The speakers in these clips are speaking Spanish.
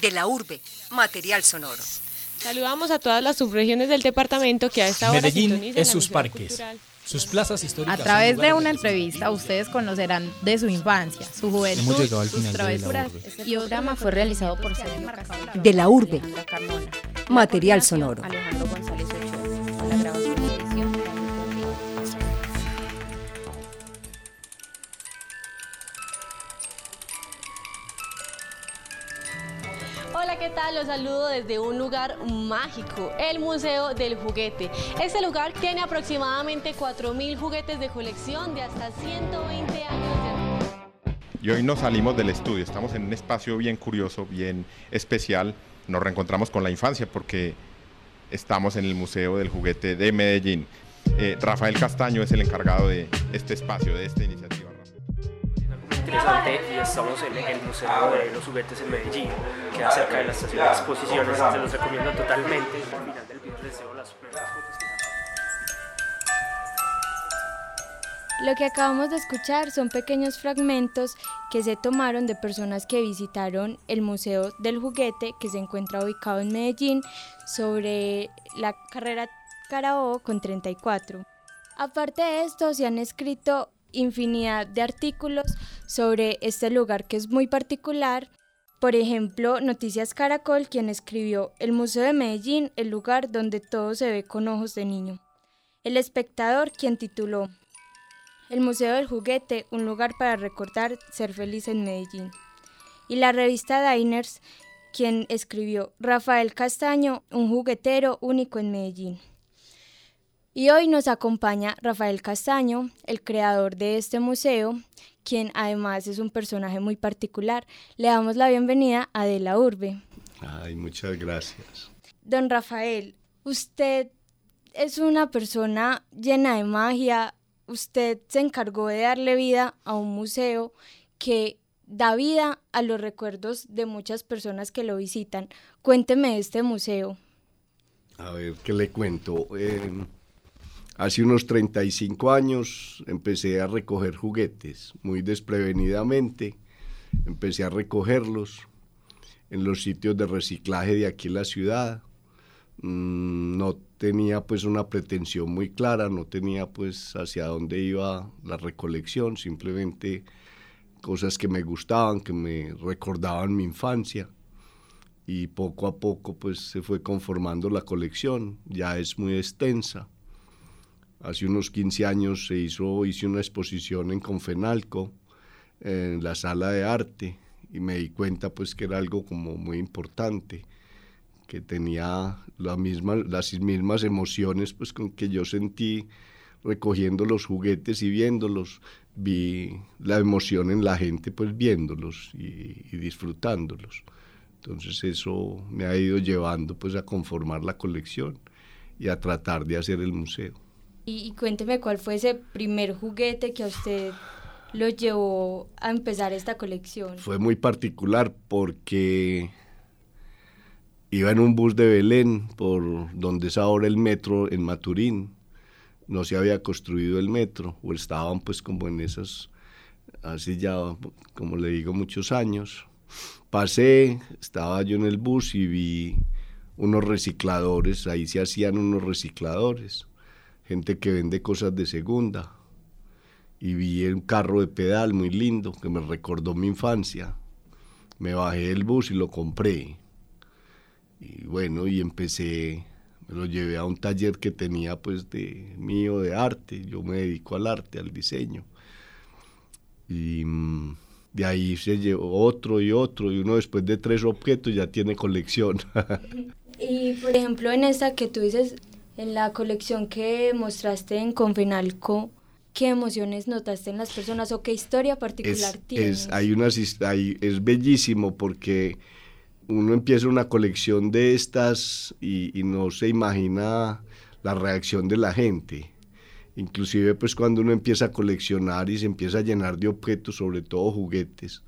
De la urbe, material sonoro. Saludamos a todas las subregiones del departamento que a esta hora Medellín es sus parques, sus plazas históricas. A través de una entrevista ustedes conocerán de su infancia, su juventud, sus travesuras. Y el programa fue realizado por Sergio De la urbe, material sonoro. Alejandro González Ochoa, Los saludo desde un lugar mágico, el Museo del Juguete. Este lugar tiene aproximadamente 4.000 juguetes de colección de hasta 120 años de Y hoy nos salimos del estudio, estamos en un espacio bien curioso, bien especial. Nos reencontramos con la infancia porque estamos en el Museo del Juguete de Medellín. Eh, Rafael Castaño es el encargado de este espacio, de esta iniciativa. Interesante y estamos en el Museo de los Juguetes en Medellín, que cerca de la estación de exposiciones, se los recomiendo totalmente. Al final del video les las primeras fotos Lo que acabamos de escuchar son pequeños fragmentos que se tomaron de personas que visitaron el Museo del Juguete que se encuentra ubicado en Medellín sobre la carrera Carabobo con 34. Aparte de esto, se han escrito infinidad de artículos sobre este lugar que es muy particular. Por ejemplo, Noticias Caracol, quien escribió El Museo de Medellín, el lugar donde todo se ve con ojos de niño. El espectador, quien tituló El Museo del Juguete, un lugar para recordar ser feliz en Medellín. Y la revista Diners, quien escribió Rafael Castaño, un juguetero único en Medellín. Y hoy nos acompaña Rafael Castaño, el creador de este museo, quien además es un personaje muy particular. Le damos la bienvenida a De la Urbe. Ay, muchas gracias. Don Rafael, usted es una persona llena de magia. Usted se encargó de darle vida a un museo que da vida a los recuerdos de muchas personas que lo visitan. Cuénteme de este museo. A ver, ¿qué le cuento? Eh, hace unos 35 años empecé a recoger juguetes, muy desprevenidamente. Empecé a recogerlos en los sitios de reciclaje de aquí en la ciudad. Mm, no tenía pues una pretensión muy clara, no tenía pues hacia dónde iba la recolección, simplemente cosas que me gustaban, que me recordaban mi infancia y poco a poco pues se fue conformando la colección, ya es muy extensa. Hace unos 15 años se hizo, hice una exposición en Confenalco, en la sala de arte, y me di cuenta pues que era algo como muy importante, que tenía la misma, las mismas emociones pues con que yo sentí recogiendo los juguetes y viéndolos, vi la emoción en la gente pues viéndolos y, y disfrutándolos. Entonces eso me ha ido llevando pues a conformar la colección y a tratar de hacer el museo. Y, cuénteme cuál fue ese primer juguete que a usted lo llevó a empezar esta colección. Fue muy particular porque iba en un bus de Belén por donde es ahora el metro en Maturín. No se había construido el metro o estaban pues como en esas, así ya como le digo, muchos años. Pasé, estaba yo en el bus y vi unos recicladores, ahí se hacían unos recicladores, gente que vende cosas de segunda. Y vi un carro de pedal muy lindo que me recordó mi infancia. Me bajé del bus y lo compré. Y bueno, y empecé, me lo llevé a un taller que tenía pues de mío de arte. Yo me dedico al arte, al diseño. Y mm, de ahí se llevó otro y otro, y uno después de tres objetos ya tiene colección. Y por ejemplo, en esta que tú dices, en la colección que mostraste en Confenalco, ¿qué emociones notaste en las personas o qué historia particular es, tienes? es, hay unas, hay- es bellísimo porque uno empieza una colección de estas y, y no se imagina la reacción de la gente. Inclusive pues cuando uno empieza a coleccionar y se empieza a llenar de objetos, sobre todo juguetes,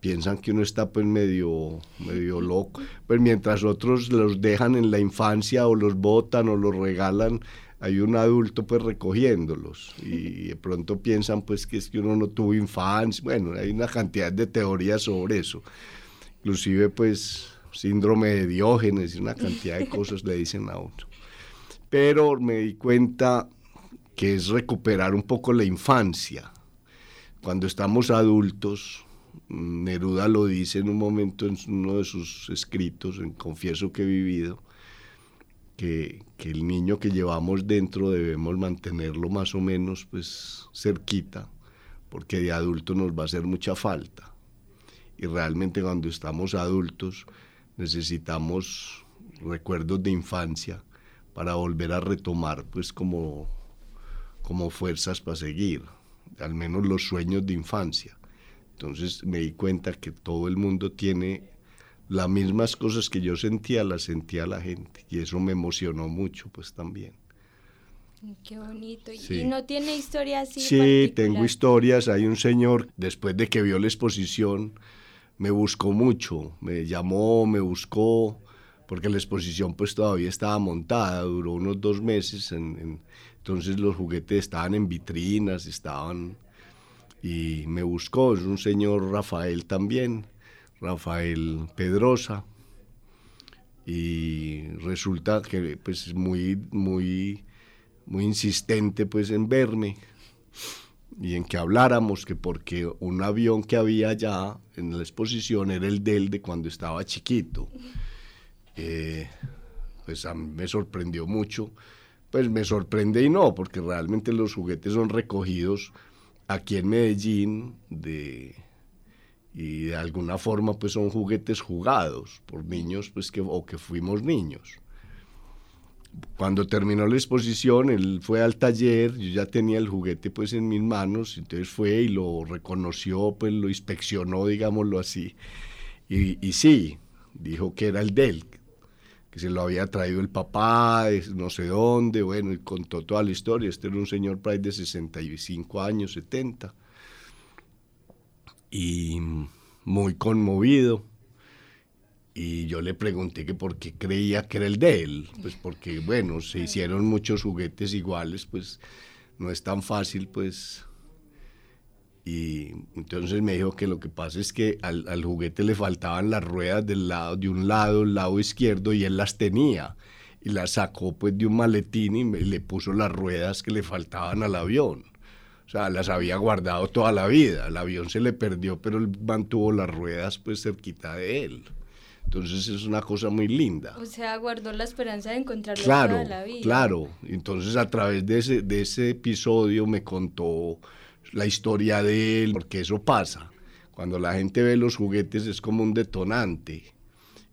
piensan que uno está pues medio, medio loco. Pues mientras otros los dejan en la infancia o los botan o los regalan, hay un adulto pues recogiéndolos y de pronto piensan pues que es que uno no tuvo infancia. Bueno, hay una cantidad de teorías sobre eso. inclusive pues síndrome de Diógenes y una cantidad de cosas le dicen a uno. Pero me di cuenta que es recuperar un poco la infancia. Cuando estamos adultos, Neruda lo dice en un momento en uno de sus escritos, en Confieso que he vivido, que, que, el niño que llevamos dentro debemos mantenerlo más o menos pues cerquita, porque de adulto nos va a hacer mucha falta. Y realmente cuando estamos adultos necesitamos recuerdos de infancia para volver a retomar pues como, como fuerzas para seguir, al menos los sueños de infancia. Entonces me di cuenta que todo el mundo tiene las mismas cosas que yo sentía, las sentía la gente. Y eso me emocionó mucho, pues también. Qué bonito. ¿Y no tiene historias así? Sí, tengo historias. Hay un señor, después de que vio la exposición, me buscó mucho. Me llamó, me buscó, porque la exposición pues todavía estaba montada, duró unos dos meses. entonces los juguetes estaban en vitrinas, estaban y me buscó, es un señor Rafael también, Rafael Pedrosa, y resulta que pues muy, muy, muy insistente pues en verme y en que habláramos, que porque un avión que había allá en la exposición era el del de cuando estaba chiquito. Eh, pues a mí me sorprendió mucho, pues me sorprende y no, porque realmente los juguetes son recogidos aquí en Medellín de, y de alguna forma pues son juguetes jugados por niños pues que, o que fuimos niños. Cuando terminó la exposición, él fue al taller, yo ya tenía el juguete pues en mis manos, entonces fue y lo reconoció, pues lo inspeccionó, digámoslo así, y, y sí, dijo que era el de él, se lo había traído el papá, no sé dónde, bueno, y contó toda la historia. Este era un señor por de 65 años, 70, y muy conmovido. Y yo le pregunté que por qué creía que era el de él, pues porque, bueno, se hicieron muchos juguetes iguales, pues no es tan fácil, pues y entonces me dijo que lo que pasa es que al, juguete le faltaban las ruedas del lado, de un lado, el lado izquierdo, y él las tenía. Y las sacó pues de un maletín y le puso las ruedas que le faltaban al avión. O sea, las había guardado toda la vida. El avión se le perdió, pero él mantuvo las ruedas pues cerquita de él. Entonces es una cosa muy linda. O sea, guardó la esperanza de encontrarlo claro, toda la vida. Claro, entonces a través de ese, de ese episodio me contó la historia de él, porque eso pasa. Cuando la gente ve los juguetes es como un detonante.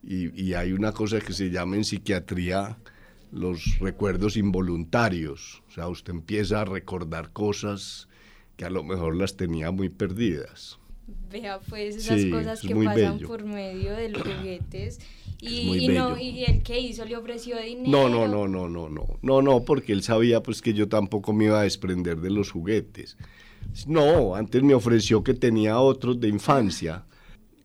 Y, hay una cosa que se llama en psiquiatría los recuerdos involuntarios. O sea, usted empieza a recordar cosas que a lo mejor las tenía muy perdidas. Vea, pues esas cosas que pasan por medio de los juguetes. Y, no, y el que hizo le ofreció dinero. No, no, no, no, no, no. No, no, porque él sabía pues que yo tampoco me iba a desprender de los juguetes. No, antes me ofreció que tenía otros de infancia.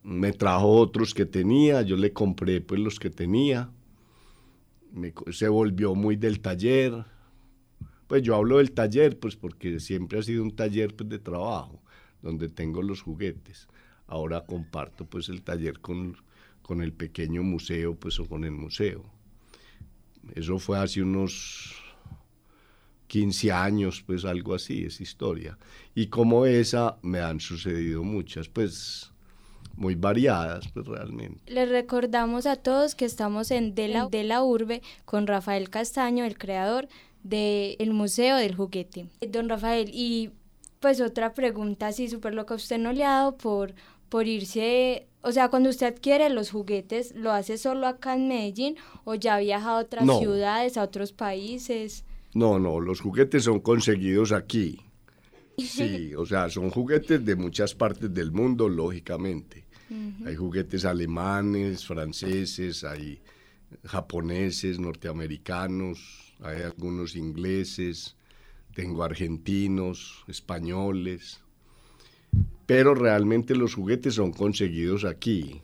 Me trajo otros que tenía, yo le compré pues los que tenía. se volvió muy del taller. Pues yo hablo del taller pues porque siempre ha sido un taller pues, de trabajo donde tengo los juguetes. Ahora comparto pues el taller con, con el pequeño museo pues o con el museo. Eso fue hace unos 15 años, pues algo así, es historia. Y como esa me han sucedido muchas, pues muy variadas, pues realmente. Les recordamos a todos que estamos en De la, de la Urbe con Rafael Castaño, el creador del Museo del Juguete. Don Rafael, y pues otra pregunta así súper loca, ¿usted no le ha dado por, por irse, o sea, cuando usted adquiere los juguetes, ¿lo hace solo acá en Medellín o ya ha viajado a otras ciudades, a otros países? No, no, los juguetes son conseguidos aquí. Sí, o sea, son juguetes de muchas partes del mundo, lógicamente. Hay juguetes alemanes, franceses, hay japoneses, norteamericanos, hay algunos ingleses, tengo argentinos, españoles, pero realmente los juguetes son conseguidos aquí.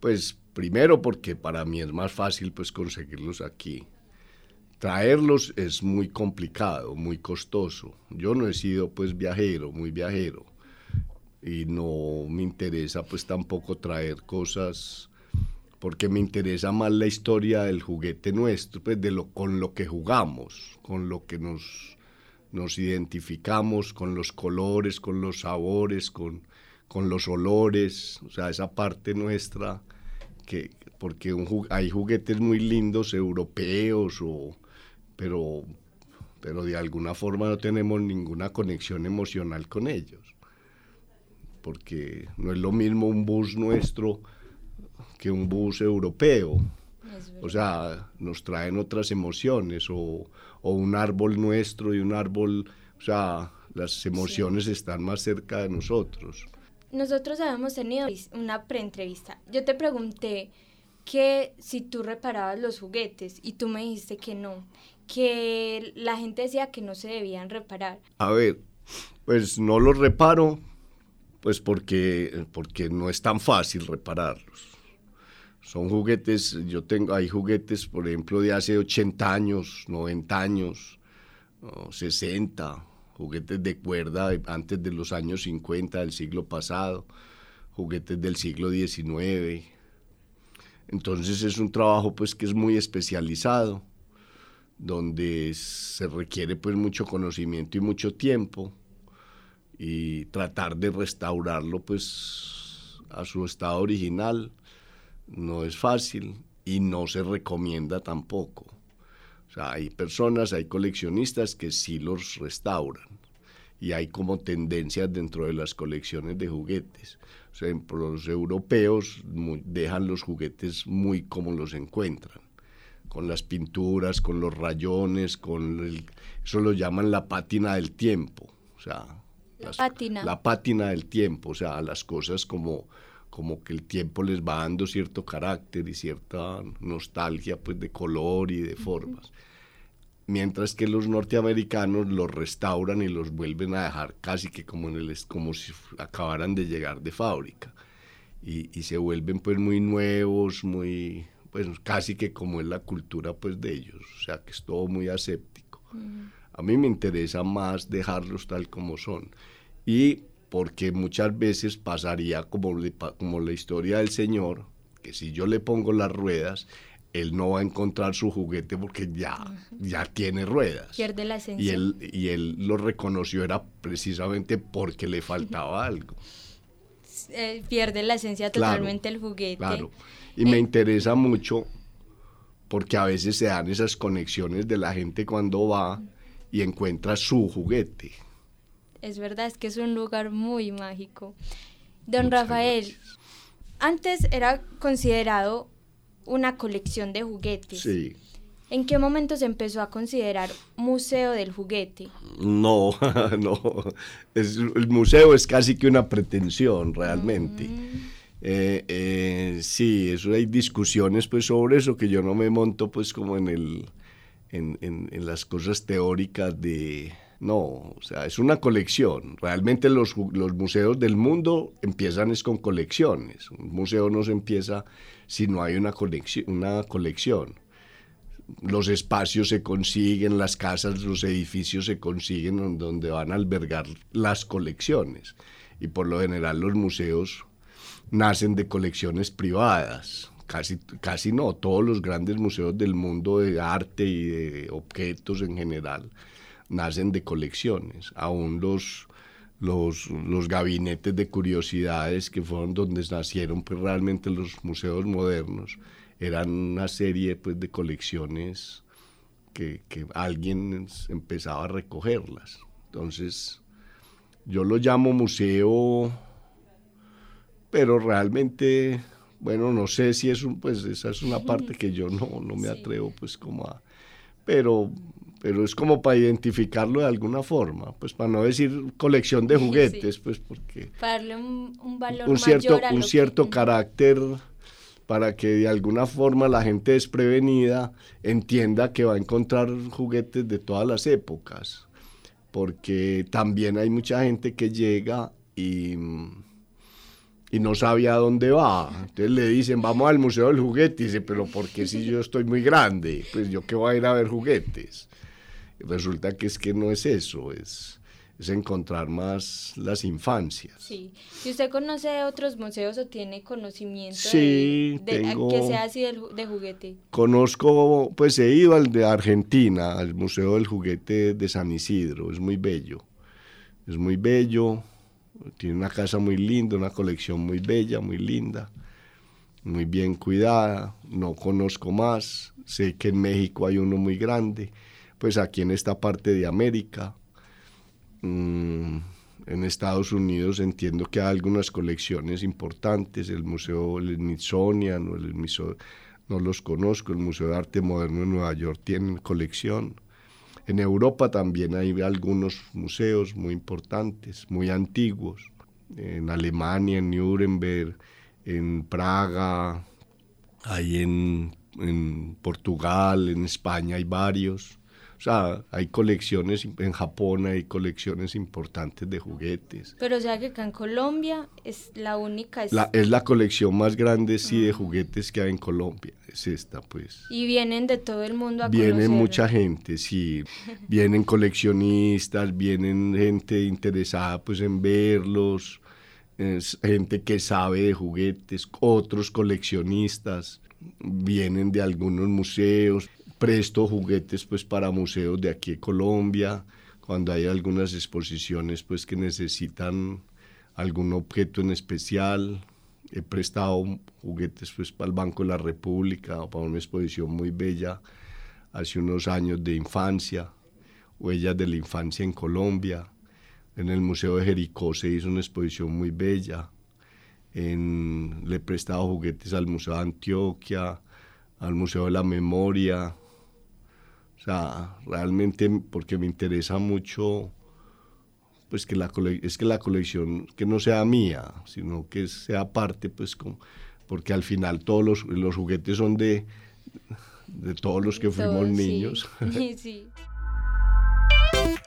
Pues primero porque para mí es más fácil pues conseguirlos aquí. Traerlos es muy complicado, muy costoso. Yo no he sido pues viajero, muy viajero. y no me interesa pues tampoco traer cosas porque me interesa más la historia del juguete nuestro, pues de lo con lo que jugamos, con lo que nos nos identificamos con los colores, con los sabores, con, con los olores, o sea, esa parte nuestra que porque hay juguetes muy lindos europeos o pero pero de alguna forma no tenemos ninguna conexión emocional con ellos porque no es lo mismo un bus nuestro que un bus europeo. O sea, nos traen otras emociones o, un árbol nuestro y un árbol, o sea, las emociones están más cerca de nosotros. Nosotros habíamos tenido una preentrevista. Yo te pregunté que si tú reparabas los juguetes y tú me dijiste que no, que la gente decía que no se debían reparar. A ver, pues no los reparo pues porque, porque no es tan fácil repararlos. Son juguetes, yo tengo, hay juguetes, por ejemplo, de hace 80 años, 90 años, 60, juguetes de cuerda antes de los años 50 del siglo pasado, juguetes del siglo XIX. Entonces es un trabajo pues que es muy especializado, donde se requiere pues mucho conocimiento y mucho tiempo y tratar de restaurarlo pues a su estado original no es fácil y no se recomienda tampoco. O sea, hay personas, hay coleccionistas que sí los restauran y hay como tendencias dentro de las colecciones de juguetes. O sea, los europeos dejan los juguetes muy como los encuentran, con las pinturas, con los rayones, con el, eso lo llaman la pátina del tiempo. O sea, la pátina. La pátina del tiempo, o sea, las cosas como, como que el tiempo les va dando cierto carácter y cierta nostalgia pues de color y de formas. Mientras que los norteamericanos los restauran y los vuelven a dejar casi que como, en el, como si acabaran de llegar de fábrica. Y, y, se vuelven pues muy nuevos, muy, pues casi que como es la cultura pues de ellos, o sea que es todo muy aséptico. A mí me interesa más dejarlos tal como son. Y porque muchas veces pasaría como, como la historia del Señor, que si yo le pongo las ruedas, él no va a encontrar su juguete porque ya, ya tiene ruedas. Pierde la esencia. Y él, y él lo reconoció era precisamente porque le faltaba algo. Eh, pierde la esencia totalmente el juguete. Claro. Y me interesa mucho porque a veces se dan esas conexiones de la gente cuando va y encuentra su juguete. Es verdad, es que es un lugar muy mágico. Don Rafael, antes era considerado una colección de juguetes. Sí. ¿En qué momento se empezó a considerar museo del juguete? No, no. el museo es casi que una pretensión realmente. Mm. Eh, eh, sí, eso hay discusiones pues sobre eso que yo no me monto pues como en el en, en, las cosas teóricas de... No, o sea, es una colección. Realmente los, los, museos del mundo empiezan es con colecciones. Un museo no se empieza si no hay una, colección, una colección. Los espacios se consiguen, las casas, los edificios se consiguen donde van a albergar las colecciones. Y por lo general los museos nacen de colecciones privadas casi, casi no, todos los grandes museos del mundo de arte y de objetos en general nacen de colecciones. Aún los, los, los gabinetes de curiosidades que fueron donde nacieron pues, realmente los museos modernos, eran una serie pues, de colecciones que, que alguien empezaba a recogerlas. Entonces, yo lo llamo museo, pero realmente bueno, no sé si es un, pues esa es una parte que yo no, no me atrevo pues como a, pero, pero es como para identificarlo de alguna forma, pues para no decir colección de juguetes, pues porque... Para darle un, valor un cierto, mayor Un cierto carácter para que de alguna forma la gente desprevenida entienda que va a encontrar juguetes de todas las épocas, porque también hay mucha gente que llega y y no sabía dónde va. Entonces le dicen, vamos al Museo del Juguete. Y dice, pero ¿por qué si yo estoy muy grande? Pues yo qué voy a ir a ver juguetes. Y resulta que es que no es eso, es, es encontrar más las infancias. Sí. Si usted conoce otros museos o tiene conocimiento sí, de, que sea así de, juguete. Conozco, pues he ido al de Argentina, al Museo del Juguete de San Isidro, es muy bello. Es muy bello, tiene una casa muy linda, una colección muy bella, muy linda, muy bien cuidada. No conozco más, sé que en México hay uno muy grande, pues aquí en esta parte de América Mm, en Estados Unidos entiendo que hay algunas colecciones importantes, el Museo Smithsonian, el no los conozco, el Museo de Arte Moderno de Nueva York tiene colección. En Europa también hay algunos museos muy importantes, muy antiguos. En Alemania, en Nuremberg, en Praga, hay en, en Portugal, en España hay varios. O sea, hay colecciones, en Japón hay colecciones importantes de juguetes. Pero o sea que acá en Colombia es la única. Es la, es la colección más grande, sí, de juguetes que hay en Colombia, es esta, pues. Y vienen de todo el mundo a Viene mucha gente, sí. vienen coleccionistas, vienen gente interesada pues en verlos, gente que sabe de juguetes, otros coleccionistas vienen de algunos museos presto juguetes pues para museos de aquí de Colombia, cuando hay algunas exposiciones pues que necesitan algún objeto en especial. He prestado juguetes pues para el Banco de la República o para una exposición muy bella hace unos años de infancia, huellas de la infancia en Colombia. En el Museo de Jericó se hizo una exposición muy bella. En, le he prestado juguetes al Museo de Antioquia, al Museo de la Memoria, sea, realmente porque me interesa mucho, pues que la es que la colección que no sea mía, sino que sea parte, pues, porque al final todos los, los juguetes son de, de todos los que fuimos niños. Sí.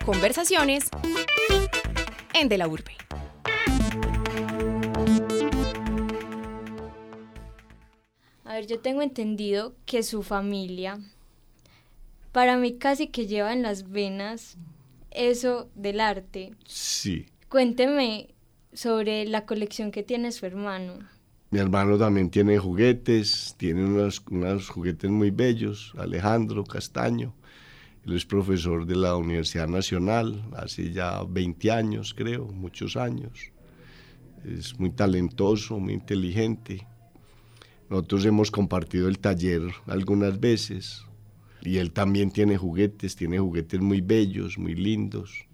Conversaciones en De la Urbe. A ver, yo tengo entendido que su familia para mí casi que lleva en las venas eso del arte. Sí. Cuénteme sobre la colección que tiene su hermano. Mi hermano también tiene juguetes, tiene unos, unos juguetes muy bellos, Alejandro Castaño. Él es profesor de la Universidad Nacional, hace ya 20 años creo, muchos años. Es muy talentoso, muy inteligente. Nosotros hemos compartido el taller algunas veces, y él también tiene juguetes, tiene juguetes muy bellos, muy lindos.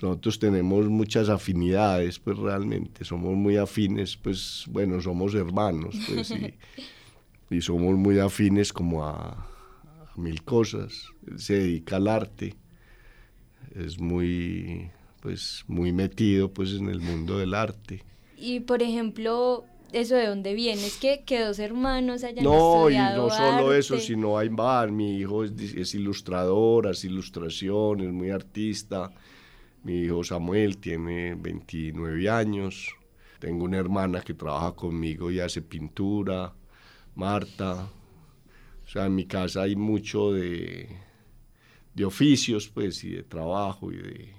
Nosotros tenemos muchas afinidades, pues realmente somos muy afines, pues bueno, somos hermanos, pues y, somos muy afines como a, a mil cosas. Él se dedica al arte, es muy, pues muy metido pues en el mundo del arte. Y por ejemplo, eso de dónde viene, es que, que dos hermanos hayan no, estudiado y no solo eso, sino hay más, mi hijo es, es, ilustrador, hace ilustraciones, muy artista, mi hijo Samuel tiene 29 años, tengo una hermana que trabaja conmigo y hace pintura, Marta, o sea, en mi casa hay mucho de, de oficios, pues, y de trabajo, y de...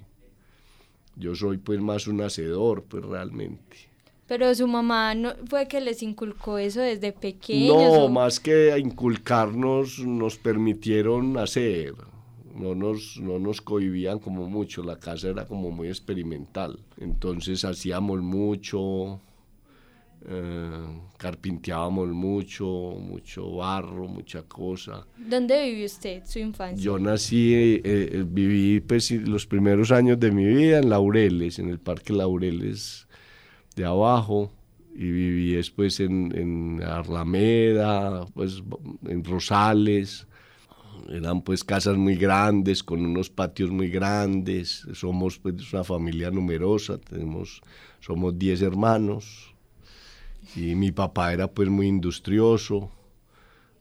Yo soy, pues, más un hacedor, pues, realmente. Pero su mamá no fue que les inculcó eso desde pequeños. No, más que inculcarnos, nos permitieron hacer. No nos, no nos cohibían como mucho, la casa era como muy experimental. Entonces hacíamos mucho, eh, carpinteábamos mucho, mucho barro, mucha cosa. ¿Dónde vivió usted su infancia? Yo nací, eh, eh, viví pues, los primeros años de mi vida en Laureles, en el Parque Laureles de abajo y viví después en, en Arlameda, pues en Rosales. Eran pues casas muy grandes, con unos patios muy grandes. Somos pues una familia numerosa, tenemos, somos 10 hermanos. Y mi papá era pues muy industrioso,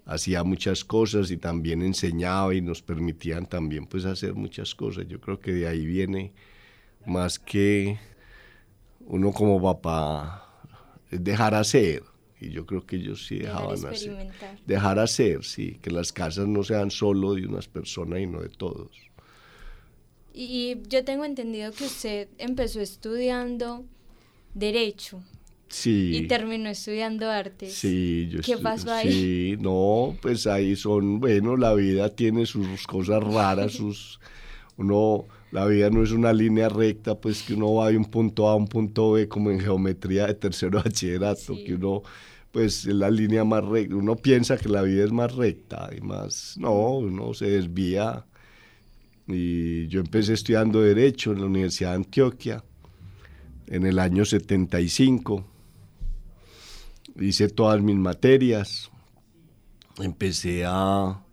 hacía muchas cosas y también enseñaba y nos permitían también pues hacer muchas cosas. Yo creo que de ahí viene más que uno como papá es dejar hacer. Y yo creo que ellos sí dejaban hacer. Dejar hacer, sí, que las casas no sean solo de unas personas y no de todos. Y yo tengo entendido que usted empezó estudiando derecho. Sí. Y terminó estudiando artes. Sí, yo ¿Qué pasó ahí? Sí, no, pues ahí son, bueno, la vida tiene sus cosas raras, sus, uno, la vida no es una línea recta, pues que uno va de un punto A a un punto B como en geometría de tercero bachillerato, que uno, pues es la línea más recta, uno piensa que la vida es más recta y más, no, uno se desvía. Y yo empecé estudiando Derecho en la Universidad de Antioquia en el año 75 hice todas mis materias, empecé a...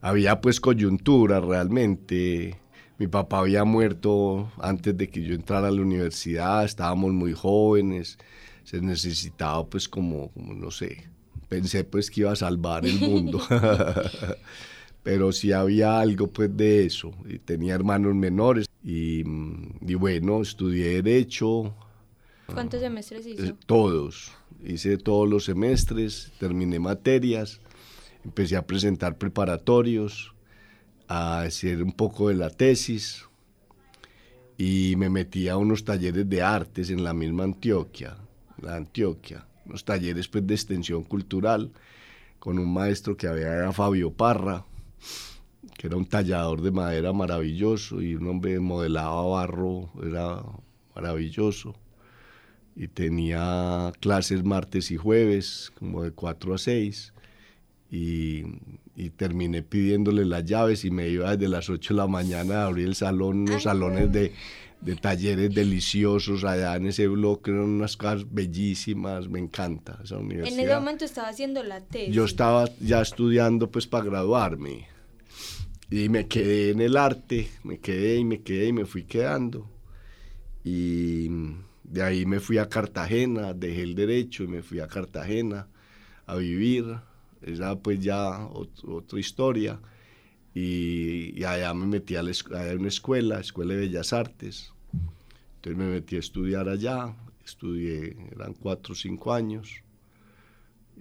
Había pues coyuntura realmente. Mi papá había muerto antes de que yo entrara a la universidad, estábamos muy jóvenes, se necesitaba pues como, como no sé, pensé pues que iba a salvar el mundo. Pero sí había algo pues de eso. Y tenía hermanos menores y, y bueno, estudié Derecho. ¿Cuántos semestres hizo? Eh, todos hice todos los semestres, terminé materias, empecé a presentar preparatorios, a hacer un poco de la tesis y me metí a unos talleres de artes en la misma Antioquia, la Antioquia, unos talleres pues, de extensión cultural con un maestro que había era Fabio Parra, que era un tallador de madera maravilloso y un hombre modelaba barro, era maravilloso. Y tenía clases martes y jueves, como de 4 a 6, y, y, terminé pidiéndole las llaves y me iba desde las 8 de la mañana a abrir el salón, unos salones de, de, talleres deliciosos allá en ese bloque, eran unas cosas bellísimas, me encanta esa universidad. En ese momento estaba haciendo la tesis. Yo estaba ya estudiando pues para graduarme y me quedé en el arte, me quedé y me quedé y me fui quedando. Y de ahí me fui a Cartagena, dejé el derecho y me fui a Cartagena a vivir. Esa pues ya otra historia. Y, allá me metí a, una escuela, Escuela de Bellas Artes. Entonces me metí a estudiar allá. Estudié, eran cuatro o cinco años.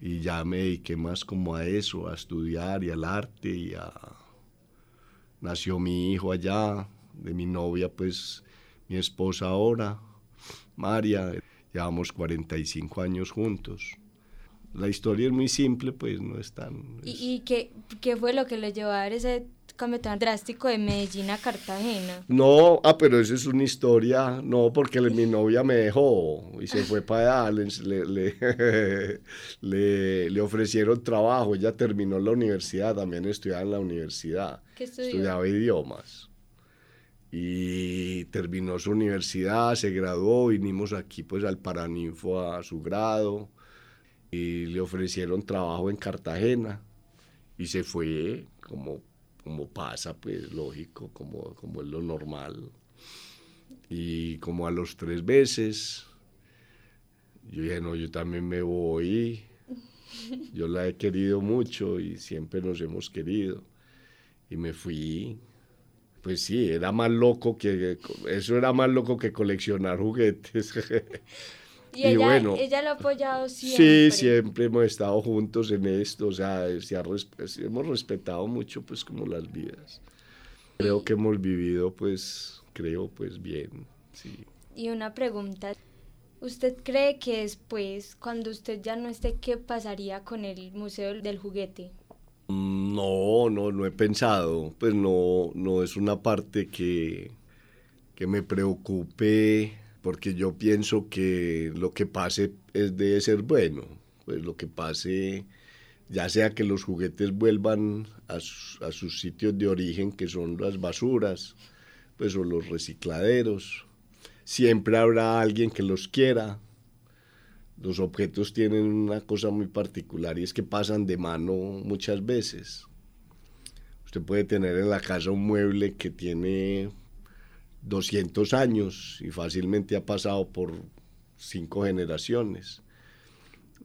Y ya me dediqué más como a eso, a estudiar y al arte. Y a... Nació mi hijo allá, de mi novia, pues mi esposa ahora. María, llevamos 45 años juntos. La historia es muy simple, pues no es tan... ¿Y, qué, qué, fue lo que le llevó a dar ese cambio tan drástico de Medellín a Cartagena? No, ah, pero esa es una historia, no, porque mi novia me dejó y se fue para allá, le, le, le, ofrecieron trabajo, ella terminó la universidad, también estudiaba en la universidad. ¿Qué estudió? Estudiaba idiomas y terminó su universidad, se graduó, vinimos aquí pues al Paraninfo a su grado y le ofrecieron trabajo en Cartagena y se fue como, como pasa, pues lógico, como, como es lo normal. Y como a los tres meses, yo dije, no, yo también me voy, yo la he querido mucho y siempre nos hemos querido. Y me fui, pues sí, era más loco que, eso era más loco que coleccionar juguetes. Y, ella, bueno, ella lo ha apoyado siempre. Sí, siempre hemos estado juntos en esto, o sea, hemos respetado mucho pues como las vidas. Creo que hemos vivido pues, creo pues bien, sí. Y una pregunta, ¿usted cree que después, cuando usted ya no esté, qué pasaría con el Museo del Juguete? No, no, no he pensado. Pues no, no es una parte que, que me preocupe porque yo pienso que lo que pase es de ser bueno. Pues lo que pase, ya sea que los juguetes vuelvan a, a sus sitios de origen, que son las basuras, pues o los recicladeros. Siempre habrá alguien que los quiera, los objetos tienen una cosa muy particular y es que pasan de mano muchas veces. Usted puede tener en la casa un mueble que tiene 200 años y fácilmente ha pasado por cinco generaciones.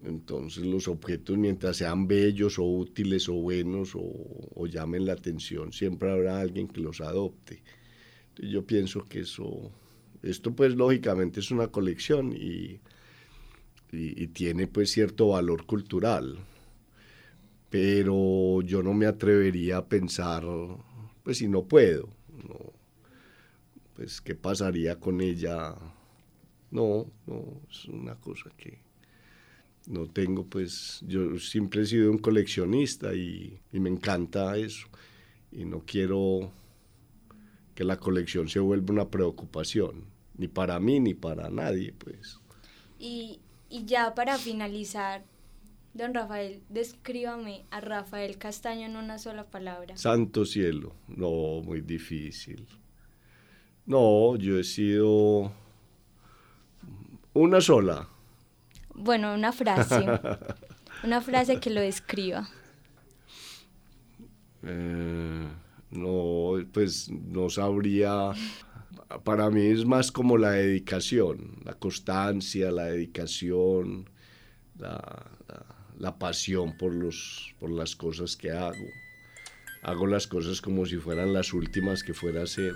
Entonces los objetos, mientras sean bellos o útiles o buenos o, llamen la atención, siempre habrá alguien que los adopte. Yo pienso que eso, esto pues lógicamente es una colección y y, tiene pues cierto valor cultural. Pero yo no me atrevería a pensar, pues si no puedo, pues qué pasaría con ella. No, no, es una cosa que no tengo, pues yo siempre he sido un coleccionista y, y me encanta eso. Y no quiero que la colección se vuelva una preocupación, ni para mí ni para nadie, pues. Y, y ya para finalizar, don Rafael, descríbame a Rafael Castaño en una sola palabra. Santo cielo, no, muy difícil. No, yo he sido una sola. Bueno, una frase. una frase que lo describa. Eh, no, pues no sabría. Para mí es más como la dedicación, la constancia, la dedicación, la, la, pasión por, los, por las cosas que hago. Hago las cosas como si fueran las últimas que fuera a hacer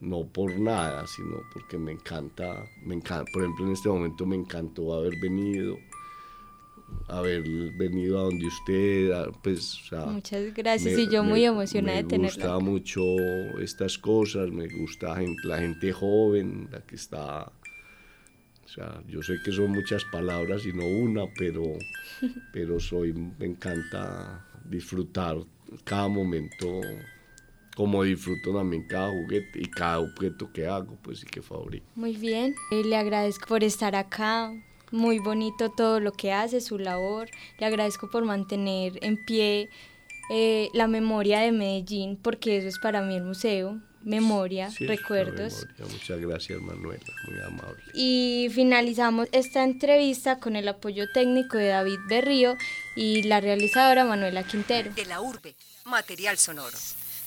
no por nada, sino porque me encanta, me encanta, por ejemplo en este momento me encantó haber venido, haber venido a donde usted, pues, Muchas gracias y yo muy emocionada de tenerlo. Me gusta mucho estas cosas, me gusta la gente joven, la que está, o sea, yo sé que son muchas palabras y no una, pero, pero soy, me encanta disfrutar cada momento como disfruto también cada juguete y cada objeto que hago, pues y que fabrico. Muy bien, eh, le agradezco por estar acá, muy bonito todo lo que hace, su labor, le agradezco por mantener en pie eh, la memoria de Medellín, porque eso es para mí el museo, memoria, recuerdos. Muchas gracias Manuela, muy amable. Y finalizamos esta entrevista con el apoyo técnico de David Berrío y la realizadora Manuela Quintero. De la urbe, material sonoro.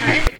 All right.